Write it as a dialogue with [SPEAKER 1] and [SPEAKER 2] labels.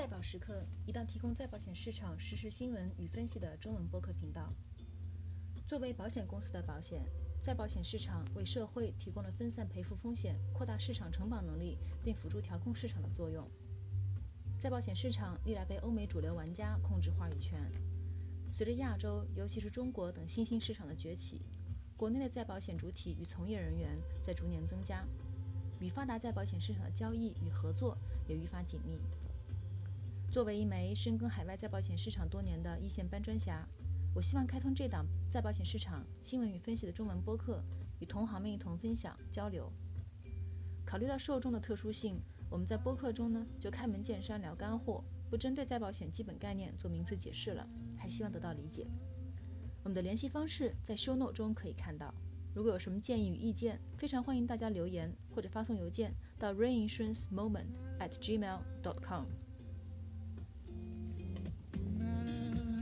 [SPEAKER 1] 在保时刻，一档提供在保险市场实时新闻与分析的中文播客频道。作为保险公司的保险，在保险市场为社会提供了分散赔付风险、扩大市场承保能力，并辅助调控市场的作用。在保险市场历来被欧美主流玩家控制话语权。随着亚洲，尤其是中国等新兴市场的崛起，国内的在保险主体与从业人员在逐年增加，与发达在保险市场的交易与合作也愈发紧密。作为一枚深耕海外再保险市场多年的一线搬砖侠，我希望开通这档再保险市场新闻与分析的中文播客，与同行们一同分享交流。考虑到受众的特殊性，我们在播客中呢就开门见山聊干货，不针对再保险基本概念做名词解释了，还希望得到理解。我们的联系方式在 show no 中可以看到。如果有什么建议与意见，非常欢迎大家留言或者发送邮件到 raininsurancemoment